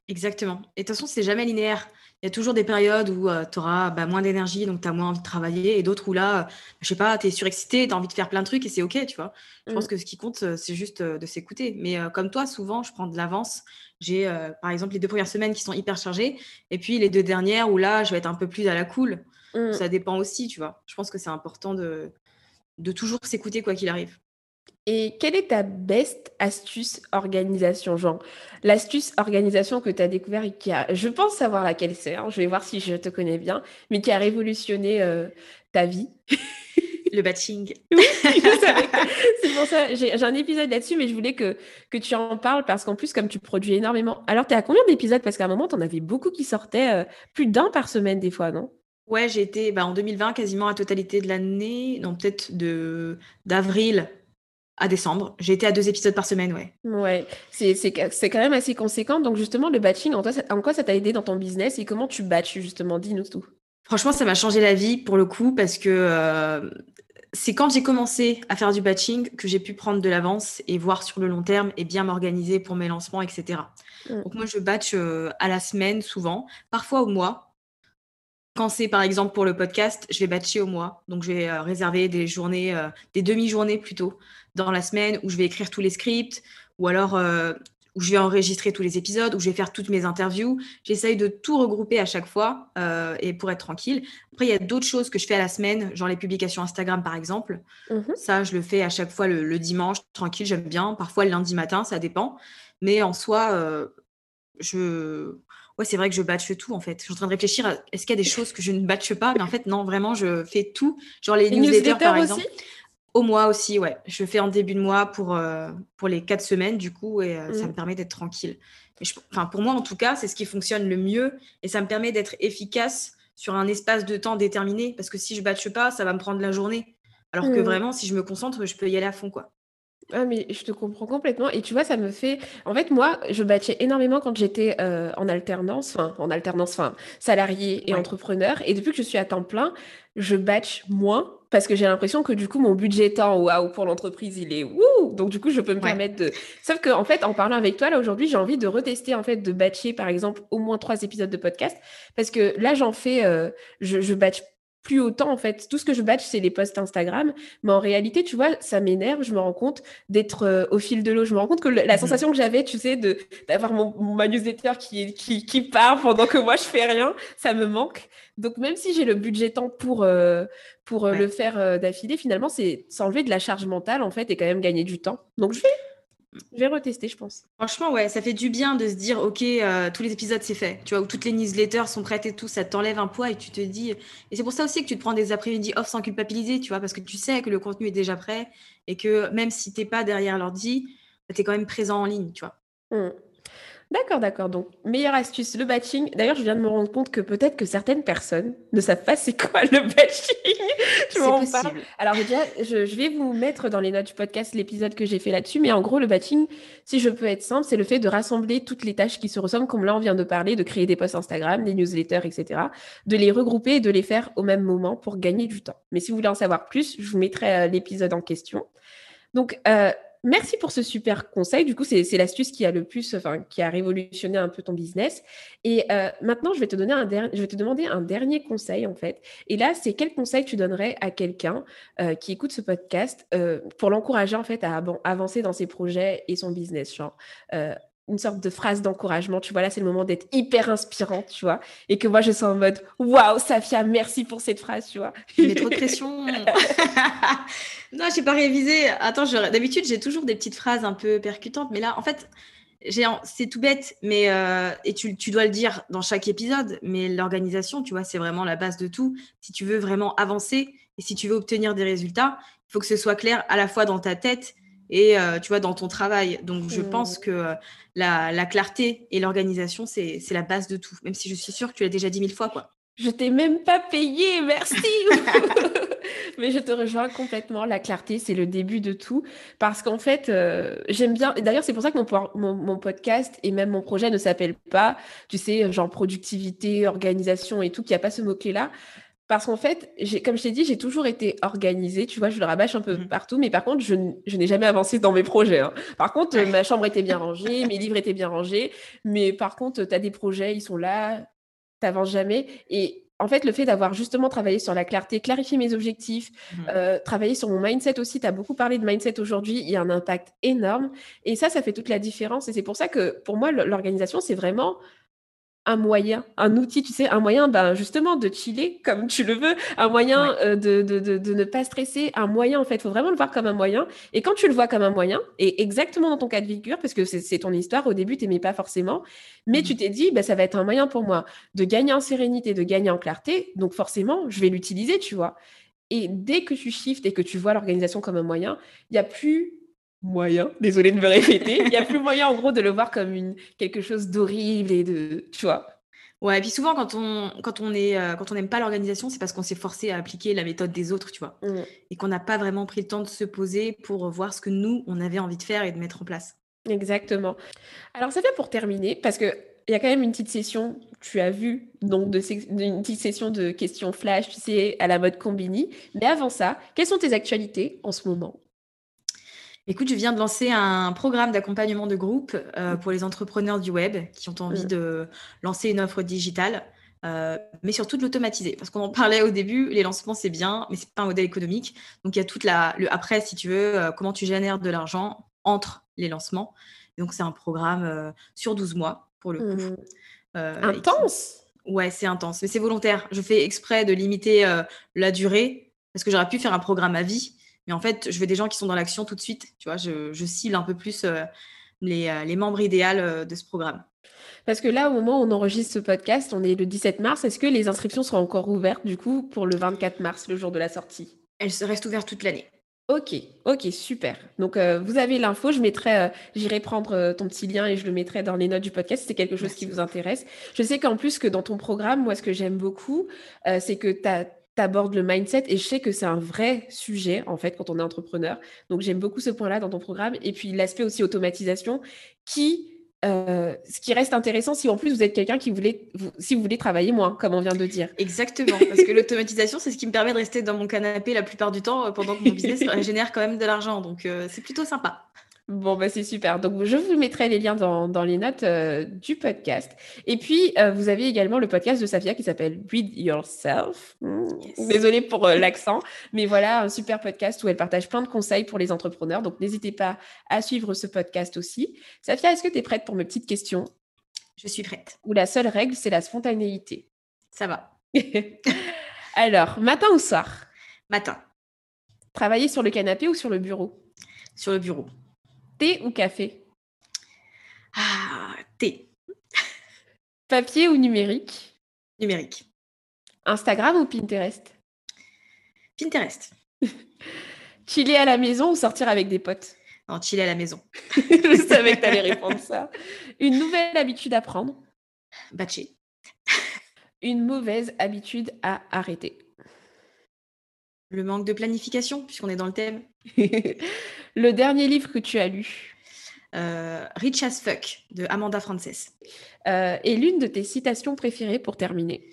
Exactement. Et de toute façon, c'est jamais linéaire. Il y a toujours des périodes où euh, tu auras bah, moins d'énergie, donc tu as moins envie de travailler, et d'autres où là, je sais pas, tu es surexcité, tu as envie de faire plein de trucs, et c'est OK, tu vois. Je pense mmh. que ce qui compte, c'est juste de s'écouter. Mais comme toi, souvent, je prends de l'avance. J'ai, par exemple, les deux premières semaines qui sont hyper chargées, et puis les deux dernières où là, je vais être un peu plus à la cool. Mmh. Ça dépend aussi, tu vois. Je pense que c'est important de, de toujours s'écouter quoi qu'il arrive. Et quelle est ta best astuce organisation Genre, l'astuce organisation que tu as découvert et qui a, je pense savoir laquelle c'est, hein, je vais voir si je te connais bien, mais qui a révolutionné euh, ta vie? *laughs* Le batching. Oui, *laughs* c'est pour ça. J'ai un épisode là-dessus, mais je voulais que, que tu en parles parce qu'en plus, comme tu produis énormément. Alors, tu es à combien d'épisodes? Parce qu'à un moment, tu en avais beaucoup qui sortaient, euh, plus d'un par semaine, des fois, non? Ouais, j'ai été bah, en 2020 quasiment à totalité de l'année, non peut-être de d'avril à décembre. J'ai été à deux épisodes par semaine, ouais. Ouais, c'est c'est quand même assez conséquent. Donc justement, le batching, en, toi, en quoi ça t'a aidé dans ton business et comment tu batches justement? Dis-nous tout. Franchement, ça m'a changé la vie pour le coup parce que euh, c'est quand j'ai commencé à faire du batching que j'ai pu prendre de l'avance et voir sur le long terme et bien m'organiser pour mes lancements, etc. Mmh. Donc moi, je batch euh, à la semaine souvent, parfois au mois. Quand c'est par exemple pour le podcast, je vais batcher au mois. Donc je vais euh, réserver des journées, euh, des demi-journées plutôt, dans la semaine où je vais écrire tous les scripts ou alors euh, où je vais enregistrer tous les épisodes, où je vais faire toutes mes interviews. J'essaye de tout regrouper à chaque fois et pour être tranquille. Après, il y a d'autres choses que je fais à la semaine, genre les publications Instagram par exemple. Mmh ça, je le fais à chaque fois le, dimanche, tranquille, j'aime bien. Parfois le lundi matin, ça dépend. Mais en soi, je ouais, c'est vrai que je batche tout en fait. Je suis en train de réfléchir à est-ce qu'il y a des choses que je ne batche pas, mais en fait, non, vraiment, je fais tout. Genre les, newsletters, par exemple. Au mois aussi, ouais. Je fais en début de mois pour, euh, pour les quatre semaines, du coup, et euh, ça mm. me permet d'être tranquille. Mais enfin, pour moi, en tout cas, c'est ce qui fonctionne le mieux et ça me permet d'être efficace sur un espace de temps déterminé. Parce que si je batche pas, ça va me prendre la journée. Alors que mm. vraiment, si je me concentre, je peux y aller à fond, quoi. Ah, mais je te comprends complètement. Et tu vois, ça me fait. En fait, moi, je batchais énormément quand j'étais euh, en alternance, enfin, en alternance, enfin, salarié et entrepreneur. Et depuis que je suis à temps plein, je batch moins parce que j'ai l'impression que du coup, mon budget temps, waouh, pour l'entreprise, il est wouh. Donc, du coup, je peux me permettre de. Sauf que, en fait, en parlant avec toi, là, aujourd'hui, j'ai envie de retester, en fait, de batcher, par exemple, au moins trois épisodes de podcast. Parce que là, j'en fais. Euh, je, je batch plus autant en fait. Tout ce que je batch, c'est les posts Instagram. Mais en réalité, tu vois, ça m'énerve. Je me rends compte d'être euh, au fil de l'eau. Je me rends compte que la mhm. sensation que j'avais, tu sais, de d'avoir mon, ma newsletter qui, qui, qui part pendant que moi je fais rien, ça me manque. Donc même si j'ai le budget temps pour euh, pour euh, le faire d'affilée, finalement, c'est s'enlever de la charge mentale en fait et quand même gagner du temps. Donc je vais je vais retester, je pense. Franchement, ouais, ça fait du bien de se dire, ok, euh, tous les épisodes c'est fait, tu vois, où toutes les newsletters sont prêtes et tout, ça t'enlève un poids et tu te dis. Et c'est pour ça aussi que tu te prends des après-midi off sans culpabiliser, tu vois, parce que tu sais que le contenu est déjà prêt et que même si t'es pas derrière l'ordi, tu es quand même présent en ligne, tu vois. Mmh. D'accord, d'accord. Donc, meilleure astuce, le batching. D'ailleurs, je viens de me rendre compte que peut-être que certaines personnes ne savent pas c'est quoi le batching. *laughs* je m'en parle. Alors, déjà, je, vais vous mettre dans les notes du podcast l'épisode que j'ai fait là-dessus. Mais en gros, le batching, si je peux être simple, c'est le fait de rassembler toutes les tâches qui se ressemblent, comme là, on vient de parler, de créer des posts Instagram, des newsletters, etc. De les regrouper et de les faire au même moment pour gagner du temps. Mais si vous voulez en savoir plus, je vous mettrai euh, l'épisode en question. Donc, euh, merci pour ce super conseil. Du coup, c'est l'astuce qui a le plus, enfin, qui a révolutionné un peu ton business. Et euh, maintenant, je vais, te demander un dernier conseil, en fait. Et là, c'est quel conseil tu donnerais à quelqu'un euh, qui écoute ce podcast euh, pour l'encourager, en fait, à avancer dans ses projets et son business une sorte de phrase d'encouragement. Tu vois, là, c'est le moment d'être hyper inspirante, tu vois. Et que moi, je sens en mode Waouh, Safia, merci pour cette phrase, tu vois. Mais trop de pression. *laughs* *laughs* non, j'ai pas révisé. Attends, d'habitude, j'ai toujours des petites phrases un peu percutantes. Mais là, en fait, c'est tout bête, mais euh, et tu, tu, dois le dire dans chaque épisode, mais l'organisation, tu vois, c'est vraiment la base de tout. Si tu veux vraiment avancer et si tu veux obtenir des résultats, il faut que ce soit clair à la fois dans ta tête et euh, tu vois dans ton travail. Donc je mmh. pense que euh, la, clarté et l'organisation c'est la base de tout. Même si je suis sûre que tu l'as déjà dit mille fois quoi. Je t'ai même pas payé, merci. *laughs* *laughs* Mais je te rejoins complètement. La clarté, c'est le début de tout. Parce qu'en fait, euh, j'aime bien. D'ailleurs, c'est pour ça que mon, mon, podcast et même mon projet ne s'appelle pas, tu sais, genre productivité, organisation et tout, qu'il n'y a pas ce mot-clé-là. Parce qu'en fait, comme je t'ai dit, j'ai toujours été organisée. Tu vois, je le rabâche un peu mmh. partout. Mais par contre, je, n'ai jamais avancé dans mes projets. Hein. Par contre, ma chambre était bien *laughs* rangée, mes livres étaient bien rangés. Mais par contre, tu as des projets, ils sont là, tu n'avances jamais. Et en fait, le fait d'avoir justement travaillé sur la clarté, clarifier mes objectifs, mmh. euh, travailler sur mon mindset aussi, tu as beaucoup parlé de mindset aujourd'hui, il y a un impact énorme. Et ça, ça fait toute la différence. Et c'est pour ça que pour moi, l'organisation, c'est vraiment un moyen, un outil, tu sais, un moyen ben, justement de chiller comme tu le veux, un moyen euh, de, de, de, ne pas stresser, un moyen en fait, il faut vraiment le voir comme un moyen. Et quand tu le vois comme un moyen, et exactement dans ton cas de figure, parce que c'est ton histoire, au début, tu n'aimais pas forcément, mais tu mmh t'es dit, ben, ça va être un moyen pour moi de gagner en sérénité, de gagner en clarté, donc forcément, je vais l'utiliser, tu vois. Et dès que tu shifts et que tu vois l'organisation comme un moyen, il n'y a plus moyen, désolé de me répéter, *laughs* il n'y a plus moyen en gros de le voir comme une, quelque chose d'horrible et de, tu vois. Ouais, et puis souvent quand on quand on est euh, quand on n'aime pas l'organisation, c'est parce qu'on s'est forcé à appliquer la méthode des autres, tu vois, mmh. et qu'on n'a pas vraiment pris le temps de se poser pour voir ce que nous on avait envie de faire et de mettre en place. Exactement. Alors ça fait pour terminer parce que il y a quand même une petite session, tu as vu, donc de, une petite session de questions flash, tu sais, à la mode combini. Mais avant ça, quelles sont tes actualités en ce moment? Écoute, je viens de lancer un programme d'accompagnement de groupe euh, pour les entrepreneurs du web qui ont envie de lancer une offre digitale, euh, mais surtout de l'automatiser. Parce qu'on en parlait au début, les lancements c'est bien, mais c'est pas un modèle économique. Donc il y a toute la le après, si tu veux, euh, comment tu génères de l'argent entre les lancements. Donc c'est un programme sur 12 mois pour le coup. Mmh. intense? Ouais, c'est intense, mais c'est volontaire. Je fais exprès de limiter la durée parce que j'aurais pu faire un programme à vie mais en fait, je veux des gens qui sont dans l'action tout de suite. Tu vois, je, cible un peu plus euh, les, euh, les, membres idéaux euh, de ce programme. Parce que là, au moment où on enregistre ce podcast, on est le 17 mars. Est-ce que les inscriptions seront encore ouvertes du coup pour le 24 mars, le jour de la sortie? Elles restent ouvertes toute l'année. Ok, ok, super. Donc vous avez l'info, je mettrai, j'irai prendre ton petit lien et je le mettrai dans les notes du podcast si c'est quelque chose qui vous intéresse. Je sais qu'en plus que dans ton programme, moi ce que j'aime beaucoup, c'est que tu as abordes le mindset et je sais que c'est un vrai sujet en fait quand on est entrepreneur. Donc j'aime beaucoup ce point-là dans ton programme et puis l'aspect aussi automatisation qui euh, ce qui reste intéressant si en plus vous êtes quelqu'un qui voulait si vous voulez travailler moins comme on vient de dire. Exactement parce que l'automatisation c'est ce qui me permet de rester dans mon canapé la plupart du temps euh, pendant que mon business *laughs* génère quand même de l'argent donc euh, c'est plutôt sympa. Bon, bah, c'est super. Donc, je vous mettrai les liens dans, dans les notes euh, du podcast. Et puis, euh, vous avez également le podcast de Safia qui s'appelle Read Yourself. Désolée pour euh, l'accent, mais voilà, un super podcast où elle partage plein de conseils pour les entrepreneurs. Donc, n'hésitez pas à suivre ce podcast aussi. Safia, est-ce que tu es prête pour mes petites questions? Je suis prête. Où la seule règle, c'est la spontanéité. Ça va. *laughs* Alors, matin ou soir? Matin. Travailler sur le canapé ou sur le bureau? Sur le bureau. Thé ou café? Ah, thé. *laughs* Papier ou numérique? Numérique. Instagram ou Pinterest? Pinterest. *laughs* Chiller à la maison ou sortir avec des potes? Non, chiller à la maison. *laughs* Je savais que tu allais répondre ça. Une nouvelle habitude à prendre? Batcher. Une mauvaise habitude à arrêter Le manque de planification, puisqu'on est dans le thème. Le dernier livre que tu as lu euh, Rich as Fuck de Amanda Frances. Euh, et l'une de tes citations préférées pour terminer?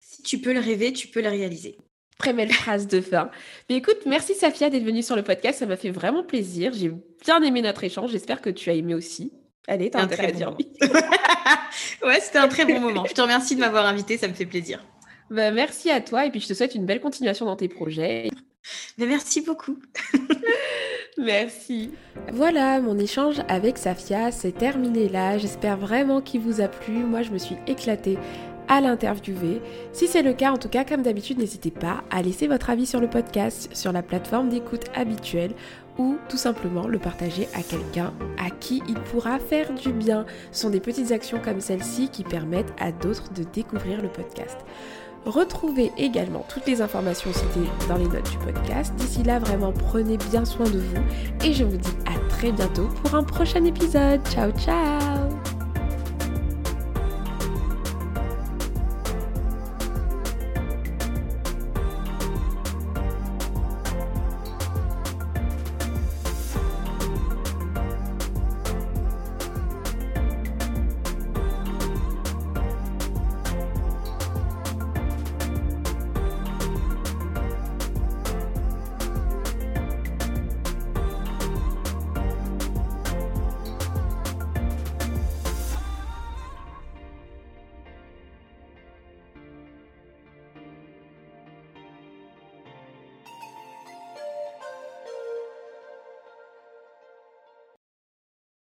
Si tu peux le rêver, tu peux le réaliser. Très belle phrase de fin. Mais écoute, merci Safia d'être venue sur le podcast. Ça m'a fait vraiment plaisir. J'ai bien aimé notre échange. J'espère que tu as aimé aussi. Allez, t'as intérêt à dire oui. *laughs* ouais, c'était un très bon moment. Je te remercie de m'avoir invité. Ça me fait plaisir. Bah, merci à toi. Et puis, je te souhaite une belle continuation dans tes projets. Bah, merci beaucoup. *laughs* Merci. Voilà, mon échange avec Safia, c'est terminé là. J'espère vraiment qu'il vous a plu. Moi, je me suis éclatée à l'interviewer. Si c'est le cas, en tout cas, comme d'habitude, n'hésitez pas à laisser votre avis sur le podcast, sur la plateforme d'écoute habituelle ou tout simplement le partager à quelqu'un à qui il pourra faire du bien. Ce sont des petites actions comme celle-ci qui permettent à d'autres de découvrir le podcast. Retrouvez également toutes les informations citées dans les notes du podcast. D'ici là, vraiment prenez bien soin de vous et je vous dis à très bientôt pour un prochain épisode. Ciao ciao